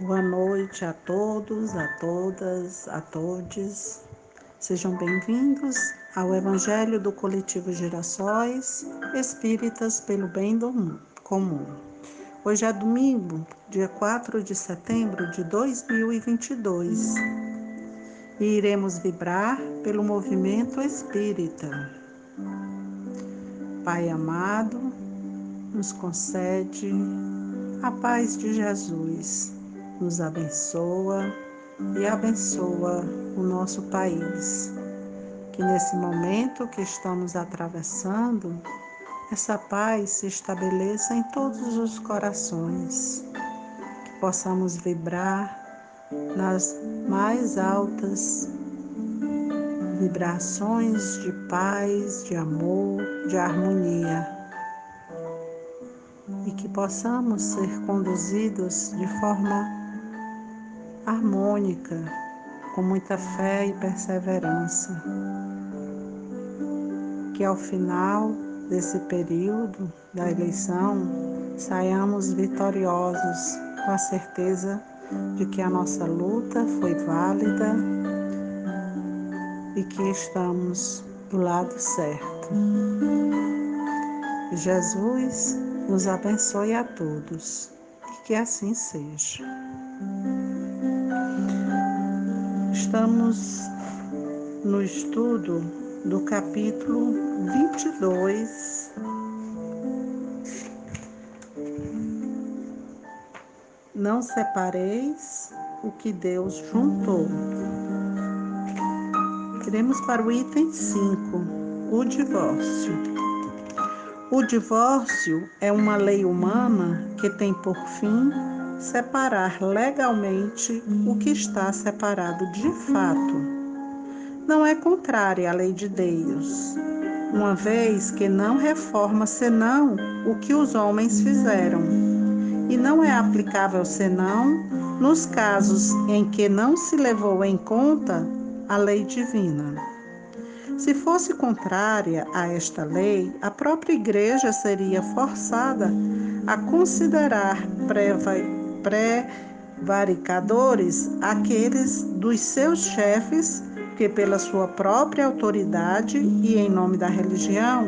Boa noite a todos, a todas, a todos. Sejam bem-vindos ao Evangelho do Coletivo Girassóis Espíritas pelo Bem Comum. Hoje é domingo, dia 4 de setembro de 2022 e iremos vibrar pelo movimento espírita. Pai amado, nos concede. A paz de Jesus nos abençoa e abençoa o nosso país. Que nesse momento que estamos atravessando, essa paz se estabeleça em todos os corações, que possamos vibrar nas mais altas vibrações de paz, de amor, de harmonia e que possamos ser conduzidos de forma harmônica, com muita fé e perseverança. Que ao final desse período da eleição saiamos vitoriosos, com a certeza de que a nossa luta foi válida e que estamos do lado certo. Jesus nos abençoe a todos e que assim seja. Estamos no estudo do capítulo 22. Não separeis o que Deus juntou. Iremos para o item 5, o divórcio. O divórcio é uma lei humana que tem por fim separar legalmente o que está separado de fato. Não é contrária à lei de Deus, uma vez que não reforma senão o que os homens fizeram, e não é aplicável senão nos casos em que não se levou em conta a lei divina. Se fosse contrária a esta lei, a própria igreja seria forçada a considerar prevaricadores aqueles dos seus chefes que, pela sua própria autoridade e em nome da religião,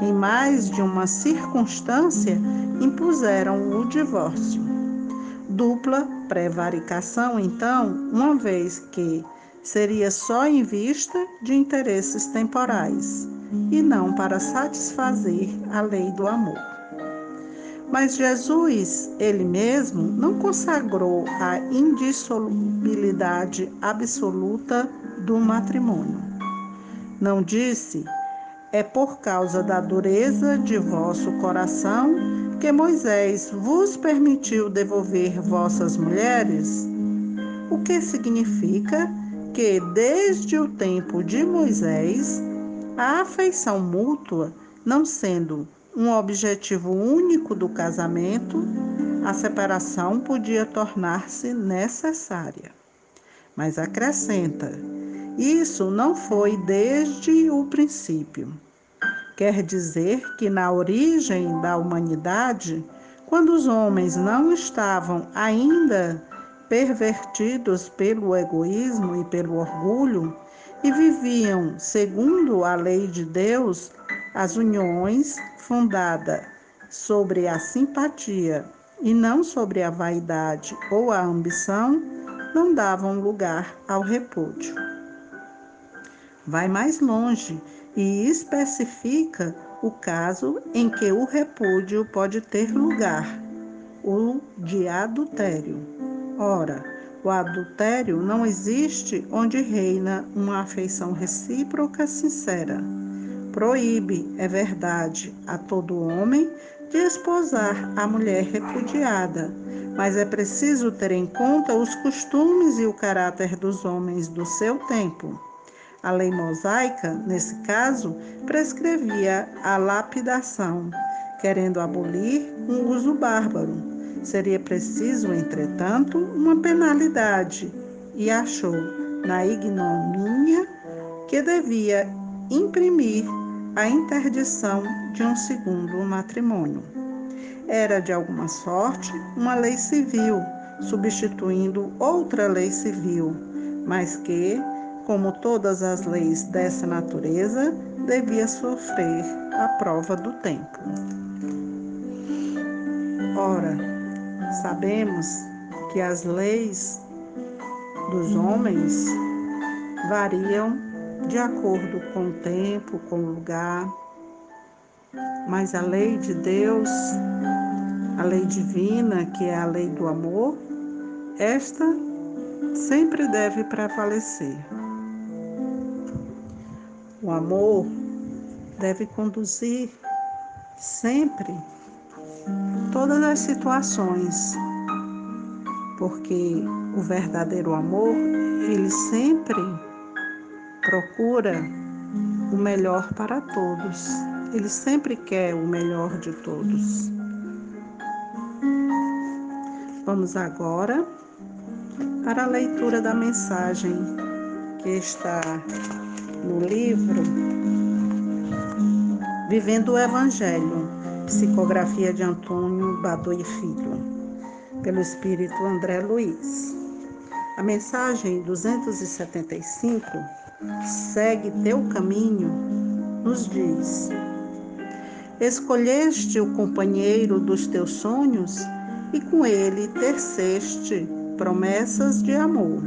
em mais de uma circunstância, impuseram o divórcio. Dupla prevaricação, então, uma vez que seria só em vista de interesses temporais e não para satisfazer a lei do amor. Mas Jesus, ele mesmo, não consagrou a indissolubilidade absoluta do matrimônio. Não disse: é por causa da dureza de vosso coração que Moisés vos permitiu devolver vossas mulheres? O que significa que, desde o tempo de Moisés, a afeição mútua, não sendo um objetivo único do casamento, a separação podia tornar-se necessária. Mas acrescenta: isso não foi desde o princípio. Quer dizer que na origem da humanidade, quando os homens não estavam ainda pervertidos pelo egoísmo e pelo orgulho e viviam segundo a lei de Deus, as uniões fundada sobre a simpatia e não sobre a vaidade ou a ambição, não davam lugar ao repúdio. Vai mais longe e especifica o caso em que o repúdio pode ter lugar, o de adultério. Ora, o adultério não existe onde reina uma afeição recíproca sincera proíbe, é verdade, a todo homem de esposar a mulher repudiada, mas é preciso ter em conta os costumes e o caráter dos homens do seu tempo. A lei mosaica, nesse caso, prescrevia a lapidação, querendo abolir um uso bárbaro. Seria preciso, entretanto, uma penalidade, e achou, na ignomínia, que devia imprimir a interdição de um segundo matrimônio. Era, de alguma sorte, uma lei civil, substituindo outra lei civil, mas que, como todas as leis dessa natureza, devia sofrer a prova do tempo. Ora, sabemos que as leis dos homens variam de acordo com o tempo, com o lugar, mas a lei de Deus, a lei divina, que é a lei do amor, esta sempre deve prevalecer. O amor deve conduzir sempre todas as situações, porque o verdadeiro amor, ele sempre procura o melhor para todos. Ele sempre quer o melhor de todos. Vamos agora para a leitura da mensagem que está no livro Vivendo o Evangelho, psicografia de Antônio Badoy Filho, pelo Espírito André Luiz. A mensagem 275 segue teu caminho, nos diz: Escolheste o companheiro dos teus sonhos e com ele teceste promessas de amor.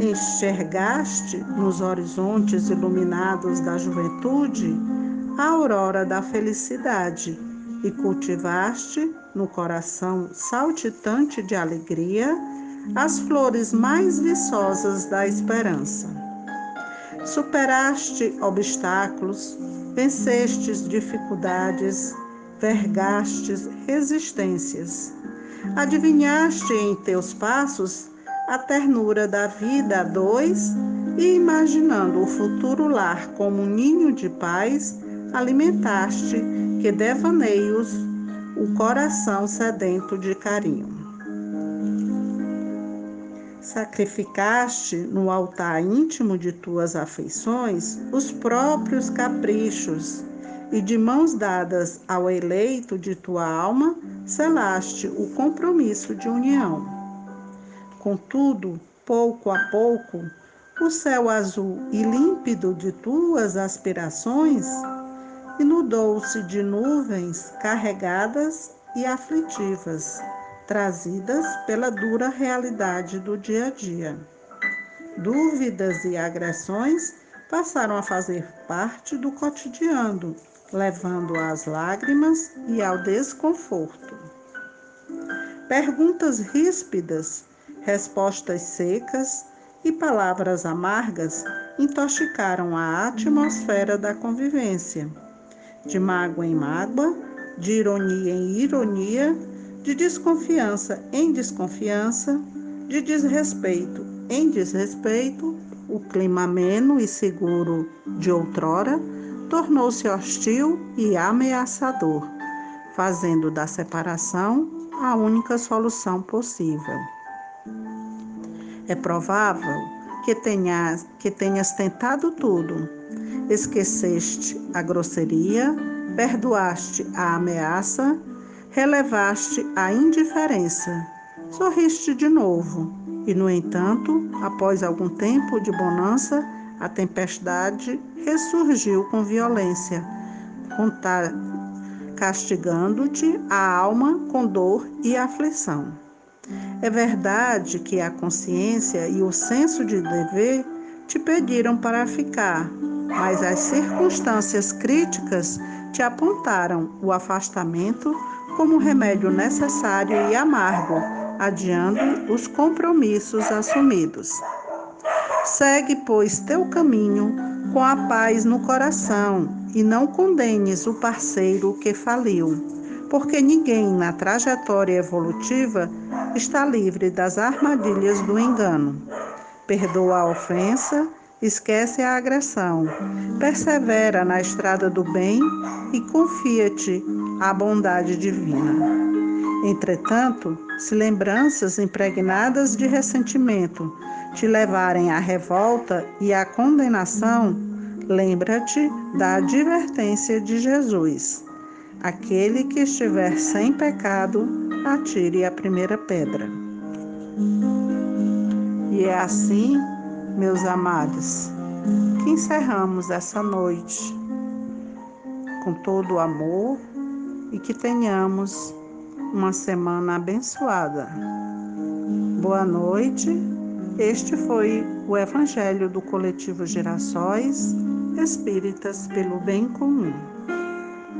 Enxergaste nos horizontes iluminados da juventude a aurora da felicidade e cultivaste no coração saltitante de alegria as flores mais viçosas da esperança. Superaste obstáculos, vencestes dificuldades, vergastes resistências. Adivinhaste em teus passos a ternura da vida a dois e, imaginando o futuro lar como um ninho de paz, alimentaste que devaneios o coração sedento de carinho. Sacrificaste no altar íntimo de tuas afeições os próprios caprichos, e de mãos dadas ao eleito de tua alma, selaste o compromisso de união. Contudo, pouco a pouco, o céu azul e límpido de tuas aspirações inundou-se de nuvens carregadas e aflitivas trazidas pela dura realidade do dia a dia. Dúvidas e agressões passaram a fazer parte do cotidiano, levando às lágrimas e ao desconforto. Perguntas ríspidas, respostas secas e palavras amargas intoxicaram a atmosfera da convivência. De mágoa em mágoa, de ironia em ironia, de desconfiança em desconfiança, de desrespeito em desrespeito, o clima ameno e seguro de outrora tornou-se hostil e ameaçador, fazendo da separação a única solução possível. É provável que tenhas, que tenhas tentado tudo, esqueceste a grosseria, perdoaste a ameaça relevaste a indiferença, sorriste de novo, e, no entanto, após algum tempo de bonança, a tempestade ressurgiu com violência, castigando-te a alma com dor e aflição. É verdade que a consciência e o senso de dever te pediram para ficar, mas as circunstâncias críticas te apontaram o afastamento como remédio necessário e amargo, adiando os compromissos assumidos. Segue, pois, teu caminho com a paz no coração e não condenes o parceiro que faliu, porque ninguém na trajetória evolutiva está livre das armadilhas do engano. Perdoa a ofensa, esquece a agressão, persevera na estrada do bem e confia-te à bondade divina. Entretanto, se lembranças impregnadas de ressentimento te levarem à revolta e à condenação, Lembra-te da advertência de Jesus. Aquele que estiver sem pecado, atire a primeira pedra. E é assim, meus amados, que encerramos essa noite com todo o amor e que tenhamos uma semana abençoada. Boa noite. Este foi o Evangelho do Coletivo Gerações Espíritas pelo Bem Comum.